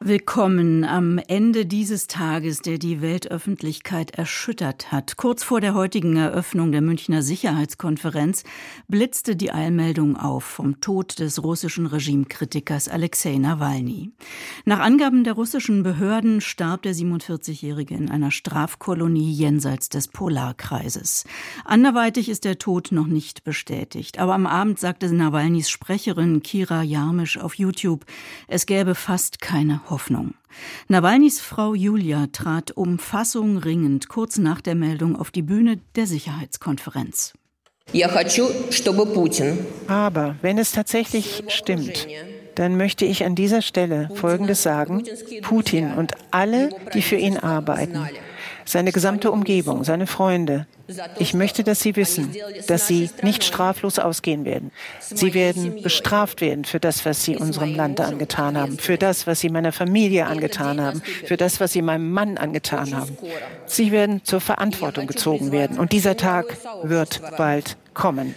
Willkommen am Ende dieses Tages, der die Weltöffentlichkeit erschüttert hat. Kurz vor der heutigen Eröffnung der Münchner Sicherheitskonferenz blitzte die Eilmeldung auf vom Tod des russischen Regimekritikers Alexei Nawalny. Nach Angaben der russischen Behörden starb der 47-Jährige in einer Strafkolonie jenseits des Polarkreises. Anderweitig ist der Tod noch nicht bestätigt. Aber am Abend sagte Nawalnys Sprecherin Kira Jarmisch auf YouTube, es gäbe fast keine Hoffnung. Nawalnys Frau Julia trat um Fassung ringend kurz nach der Meldung auf die Bühne der Sicherheitskonferenz. Aber wenn es tatsächlich stimmt, dann möchte ich an dieser Stelle Folgendes sagen. Putin und alle, die für ihn arbeiten, seine gesamte Umgebung, seine Freunde. Ich möchte, dass Sie wissen, dass Sie nicht straflos ausgehen werden. Sie werden bestraft werden für das, was Sie unserem Land angetan haben, für das, was Sie meiner Familie angetan haben, für das, was Sie meinem Mann angetan haben. Sie werden zur Verantwortung gezogen werden. Und dieser Tag wird bald kommen.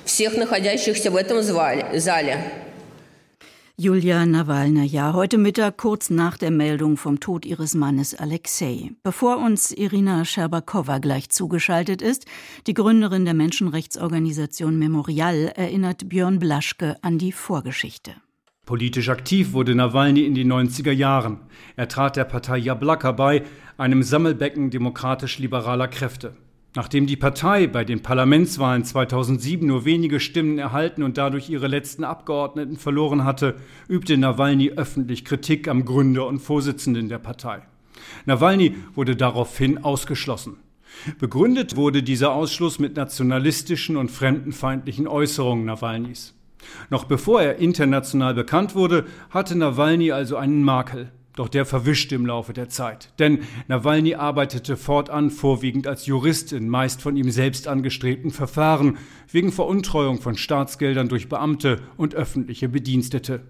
Julia Nawalnaja, heute Mittag kurz nach der Meldung vom Tod ihres Mannes Alexei. Bevor uns Irina Scherbakowa gleich zugeschaltet ist, die Gründerin der Menschenrechtsorganisation Memorial, erinnert Björn Blaschke an die Vorgeschichte. Politisch aktiv wurde Nawalny in den 90er Jahren. Er trat der Partei Jablaka bei, einem Sammelbecken demokratisch-liberaler Kräfte. Nachdem die Partei bei den Parlamentswahlen 2007 nur wenige Stimmen erhalten und dadurch ihre letzten Abgeordneten verloren hatte, übte Nawalny öffentlich Kritik am Gründer und Vorsitzenden der Partei. Nawalny wurde daraufhin ausgeschlossen. Begründet wurde dieser Ausschluss mit nationalistischen und fremdenfeindlichen Äußerungen Nawalnys. Noch bevor er international bekannt wurde, hatte Nawalny also einen Makel. Doch der verwischte im Laufe der Zeit. Denn Nawalny arbeitete fortan vorwiegend als Jurist in meist von ihm selbst angestrebten Verfahren wegen Veruntreuung von Staatsgeldern durch Beamte und öffentliche Bedienstete.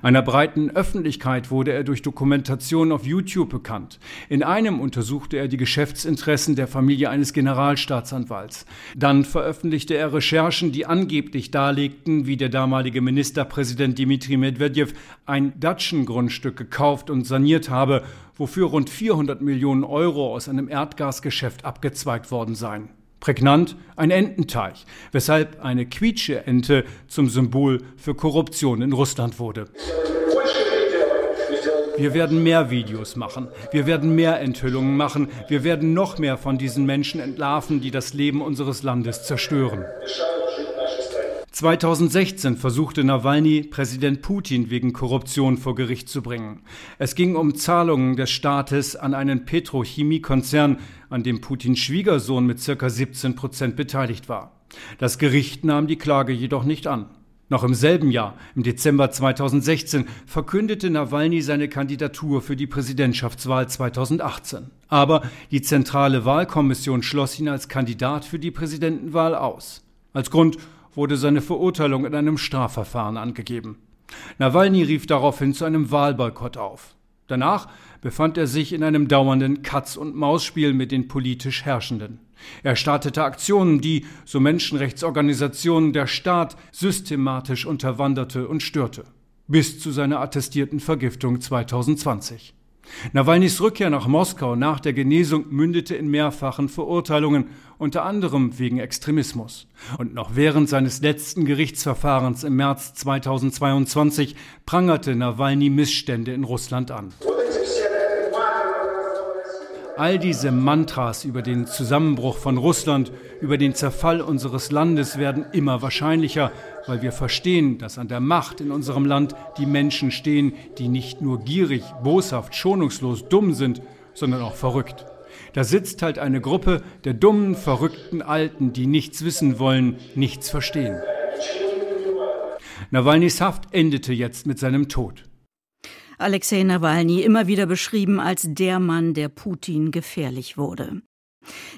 Einer breiten Öffentlichkeit wurde er durch Dokumentationen auf YouTube bekannt. In einem untersuchte er die Geschäftsinteressen der Familie eines Generalstaatsanwalts. Dann veröffentlichte er Recherchen, die angeblich darlegten, wie der damalige Ministerpräsident Dmitri Medvedev ein Datschengrundstück gekauft und saniert habe, wofür rund 400 Millionen Euro aus einem Erdgasgeschäft abgezweigt worden seien. Prägnant ein Ententeich, weshalb eine Quietsche-Ente zum Symbol für Korruption in Russland wurde. Wir werden mehr Videos machen. Wir werden mehr Enthüllungen machen. Wir werden noch mehr von diesen Menschen entlarven, die das Leben unseres Landes zerstören. 2016 versuchte Nawalny, Präsident Putin wegen Korruption vor Gericht zu bringen. Es ging um Zahlungen des Staates an einen Petrochemiekonzern, an dem Putins Schwiegersohn mit circa 17 Prozent beteiligt war. Das Gericht nahm die Klage jedoch nicht an. Noch im selben Jahr, im Dezember 2016, verkündete Nawalny seine Kandidatur für die Präsidentschaftswahl 2018. Aber die Zentrale Wahlkommission schloss ihn als Kandidat für die Präsidentenwahl aus. Als Grund wurde seine Verurteilung in einem Strafverfahren angegeben. Nawalny rief daraufhin zu einem Wahlboykott auf. Danach befand er sich in einem dauernden Katz-und-Maus-Spiel mit den politisch Herrschenden. Er startete Aktionen, die, so Menschenrechtsorganisationen, der Staat systematisch unterwanderte und störte. Bis zu seiner attestierten Vergiftung 2020. Nawalnys Rückkehr nach Moskau nach der Genesung mündete in mehrfachen Verurteilungen, unter anderem wegen Extremismus. Und noch während seines letzten Gerichtsverfahrens im März 2022 prangerte Nawalny Missstände in Russland an. All diese Mantras über den Zusammenbruch von Russland, über den Zerfall unseres Landes werden immer wahrscheinlicher, weil wir verstehen, dass an der Macht in unserem Land die Menschen stehen, die nicht nur gierig, boshaft, schonungslos dumm sind, sondern auch verrückt. Da sitzt halt eine Gruppe der dummen, verrückten Alten, die nichts wissen wollen, nichts verstehen. Nawalnys Haft endete jetzt mit seinem Tod. Alexei Nawalny immer wieder beschrieben als der Mann, der Putin gefährlich wurde.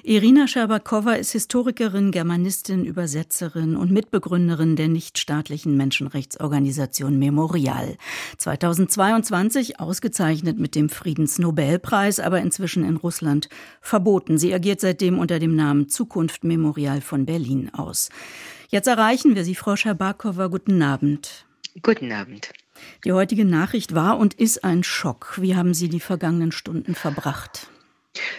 Irina Scherbakowa ist Historikerin, Germanistin, Übersetzerin und Mitbegründerin der nichtstaatlichen Menschenrechtsorganisation Memorial. 2022 ausgezeichnet mit dem Friedensnobelpreis, aber inzwischen in Russland verboten. Sie agiert seitdem unter dem Namen Zukunft Memorial von Berlin aus. Jetzt erreichen wir Sie, Frau Schabakowa. Guten Abend. Guten Abend. Die heutige Nachricht war und ist ein Schock. Wie haben Sie die vergangenen Stunden verbracht?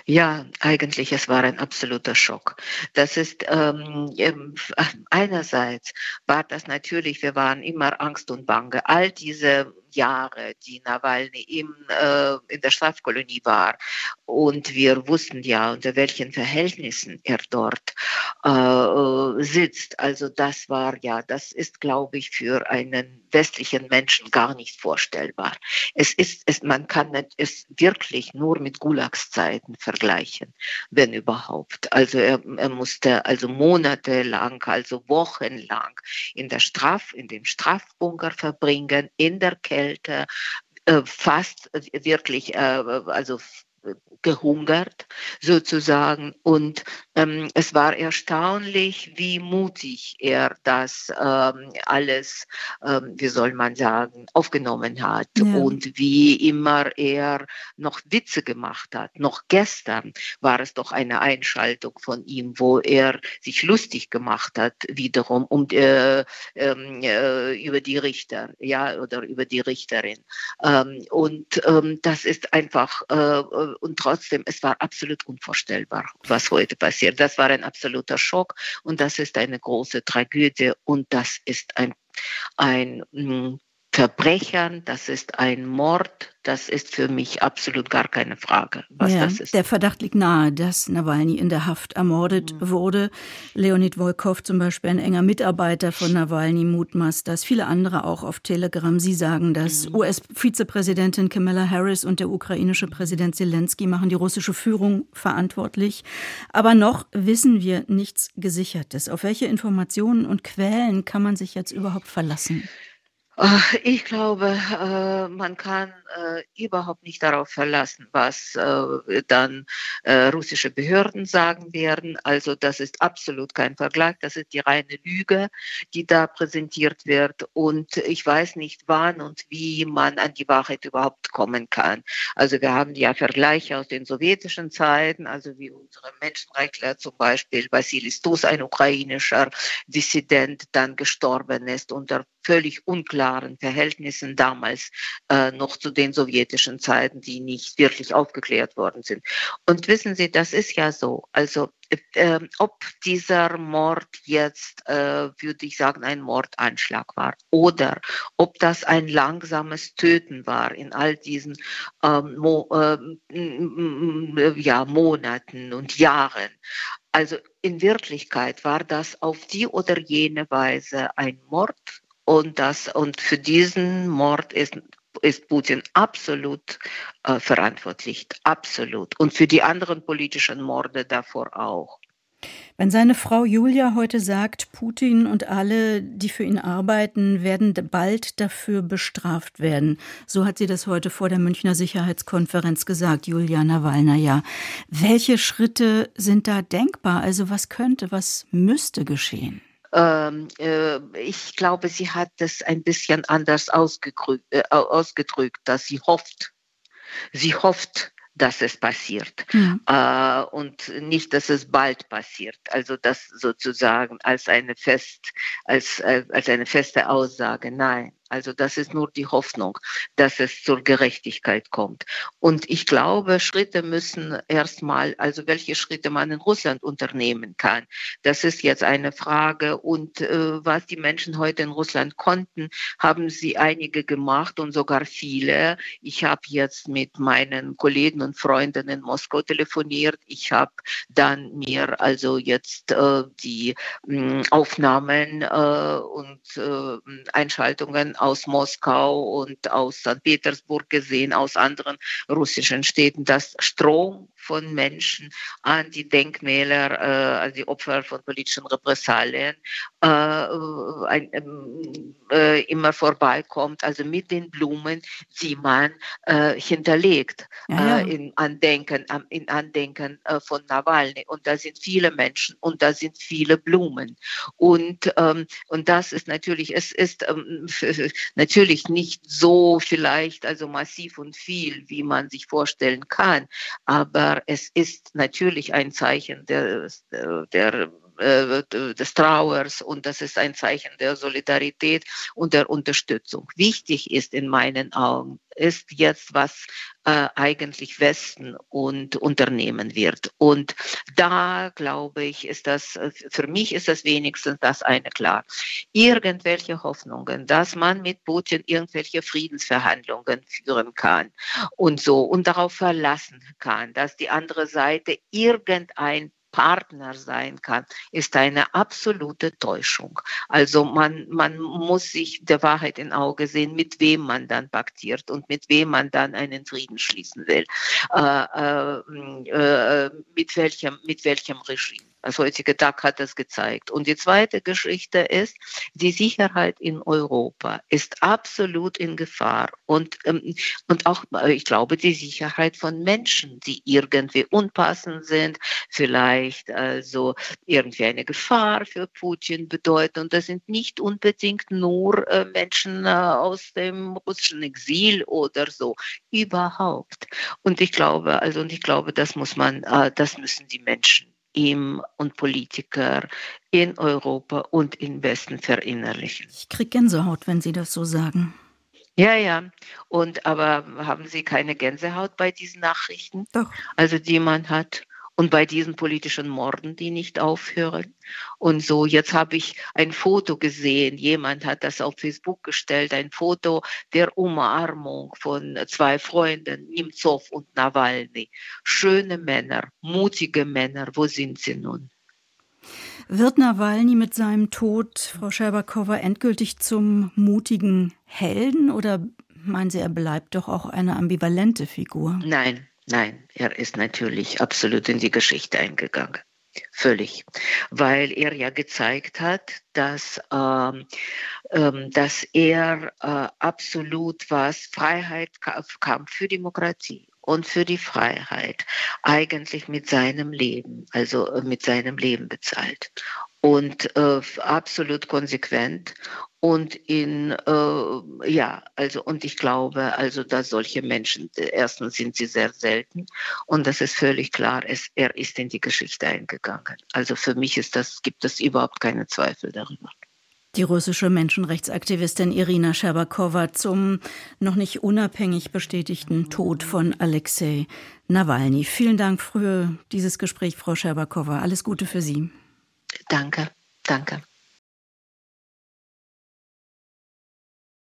Ja, eigentlich, es war ein absoluter Schock. Das ist ähm, ähm einerseits war das natürlich, wir waren immer Angst und Bange. All diese Jahre, die Nawalny im, äh, in der Strafkolonie war. Und wir wussten ja, unter welchen Verhältnissen er dort äh, sitzt. Also das war ja, das ist, glaube ich, für einen westlichen Menschen gar nicht vorstellbar. Es ist, es, man kann es wirklich nur mit Gulagszeiten vergleichen, wenn überhaupt. Also er, er musste also monatelang, also wochenlang in der Straf, in dem Strafbunker verbringen, in der Kälte Kälte, äh, fast wirklich, äh, also gehungert sozusagen. Und ähm, es war erstaunlich, wie mutig er das ähm, alles, ähm, wie soll man sagen, aufgenommen hat ja. und wie immer er noch Witze gemacht hat. Noch gestern war es doch eine Einschaltung von ihm, wo er sich lustig gemacht hat, wiederum um, äh, ähm, äh, über die Richter, ja, oder über die Richterin. Ähm, und ähm, das ist einfach, äh, äh und trotzdem, es war absolut unvorstellbar, was heute passiert. Das war ein absoluter Schock und das ist eine große Tragödie und das ist ein, ein mm, Verbrechern, das ist ein Mord, das ist für mich absolut gar keine Frage, was ja, das ist. Der Verdacht liegt nahe, dass Nawalny in der Haft ermordet mhm. wurde. Leonid Volkov zum Beispiel, ein enger Mitarbeiter von Nawalny, mutmaßt das. Viele andere auch auf Telegram. Sie sagen dass Mhm. US-Vizepräsidentin Kamala Harris und der ukrainische Präsident Zelensky machen die russische Führung verantwortlich. Aber noch wissen wir nichts Gesichertes. Auf welche Informationen und Quellen kann man sich jetzt überhaupt verlassen? Ich glaube, äh, man kann äh, überhaupt nicht darauf verlassen, was äh, dann russische Behörden sagen werden. Also das ist absolut kein Vergleich. Das ist die reine Lüge, die da präsentiert wird. Und ich weiß nicht, wann und wie man an die Wahrheit überhaupt kommen kann. Also wir haben ja Vergleiche aus den sowjetischen Zeiten, also wie unsere Menschenrechtler zum Beispiel, Vassilis Stus, ein ukrainischer Dissident, dann gestorben ist unter völlig unklaren Verhältnissen damals äh, noch zu den sowjetischen Zeiten, die nicht wirklich aufgeklärt worden sind. Und wissen Sie, das ist ja so. Also äh, ob dieser Mord jetzt, äh, würde ich sagen, ein Mordanschlag war oder ob das ein langsames Töten war in all diesen ähm, Mo äh, ja, Monaten und Jahren. Also in Wirklichkeit war das auf die oder jene Weise ein Mord und, das, und für diesen Mord ist, ist Putin absolut äh, verantwortlich, absolut. Und für die anderen politischen Morde davor auch. Wenn seine Frau Julia heute sagt, Putin und alle, die für ihn arbeiten, werden bald dafür bestraft werden, so hat sie das heute vor der Münchner Sicherheitskonferenz gesagt, Julia Nawalna, ja. Welche Schritte sind da denkbar? Also was könnte, was müsste geschehen? Ähm, äh, ich glaube, sie hat es ein bisschen anders ausgedrückt, äh, ausgedrückt, dass sie hofft, sie hofft, dass es passiert mhm. äh, und nicht, dass es bald passiert. Also das sozusagen als eine fest, als, als eine feste Aussage. Nein, also das ist nur die Hoffnung, dass es zur Gerechtigkeit kommt. Und ich glaube, Schritte müssen erstmal, also welche Schritte man in Russland unternehmen kann, das ist jetzt eine Frage. Und äh, was die Menschen heute in Russland konnten, haben sie einige gemacht und sogar viele. Ich habe jetzt mit meinen Kollegen und Freunden in Moskau telefoniert. Ich habe dann mir also jetzt äh, die mh, hm, Aufnahmen äh, und äh, Einschaltungen aus Moskau und aus St. Petersburg gesehen, aus anderen russischen Städten, dass Strom von Menschen an die Denkmäler, äh, an die Opfer von politischen Repressalien äh, ein, ähm, äh, immer vorbeikommt, also mit den Blumen, die man äh, hinterlegt ja, ja. Äh, in Andenken, in Andenken äh, von Nawalny. Und da sind viele Menschen und da sind viele Blumen. Und, ähm, und das ist natürlich, es ist ähm, natürlich nicht so vielleicht, also massiv und viel, wie man sich vorstellen kann, aber es ist natürlich ein Zeichen der, der äh, des Trauers und das ist ein Zeichen der Solidarität und der Unterstützung. Wichtig ist in meinen Augen, ist jetzt, was äh, eigentlich Westen und unternehmen wird. Und da glaube ich, ist das, für mich ist das wenigstens das eine klar. Irgendwelche Hoffnungen, dass man mit Putin irgendwelche Friedensverhandlungen führen kann und so und darauf verlassen kann, dass die andere Seite irgendein Partner sein kann, ist eine absolute Täuschung. Also man, man muss sich der Wahrheit in Auge sehen, mit wem man dann paktiert und mit wem man dann einen Frieden schließen will. Äh, äh, äh, mit, welchem, mit welchem Regime. Das heutige Tag hat das gezeigt. Und die zweite Geschichte ist, die Sicherheit in Europa ist absolut in Gefahr. Und, ähm, und auch, ich glaube, die Sicherheit von Menschen, die irgendwie unpassend sind, vielleicht also irgendwie eine Gefahr für Putin bedeuten. Und das sind nicht unbedingt nur äh, Menschen äh, aus dem russischen Exil oder so. Überhaupt. Und ich glaube, also, und ich glaube, das muss man, äh, das müssen die Menschen ihm und Politiker in Europa und im Westen verinnerlichen. Ich kriege Gänsehaut, wenn Sie das so sagen. Ja, ja. Und aber haben Sie keine Gänsehaut bei diesen Nachrichten? Doch. Also die man hat und bei diesen politischen Morden, die nicht aufhören. Und so, jetzt habe ich ein Foto gesehen, jemand hat das auf Facebook gestellt, ein Foto der Umarmung von zwei Freunden, Nimzov und Nawalny. Schöne Männer, mutige Männer, wo sind sie nun? Wird Nawalny mit seinem Tod, Frau Scherbakowa, endgültig zum mutigen Helden oder meinen Sie, er bleibt doch auch eine ambivalente Figur? Nein, Nein, er ist natürlich absolut in die Geschichte eingegangen. Völlig. Weil er ja gezeigt hat, dass, ähm, ähm, dass er äh, absolut was Freiheit, Kampf für Demokratie und für die Freiheit eigentlich mit seinem Leben, also äh, mit seinem Leben bezahlt und äh, absolut konsequent und in äh, ja also und ich glaube also dass solche Menschen erstens sind sie sehr selten und das ist völlig klar es, er ist in die Geschichte eingegangen also für mich ist das gibt es überhaupt keine Zweifel darüber die russische Menschenrechtsaktivistin Irina Scherbakowa zum noch nicht unabhängig bestätigten Tod von Alexei Nawalny. Vielen Dank für dieses Gespräch, Frau Scherbakowa. Alles Gute für Sie. Danke, danke.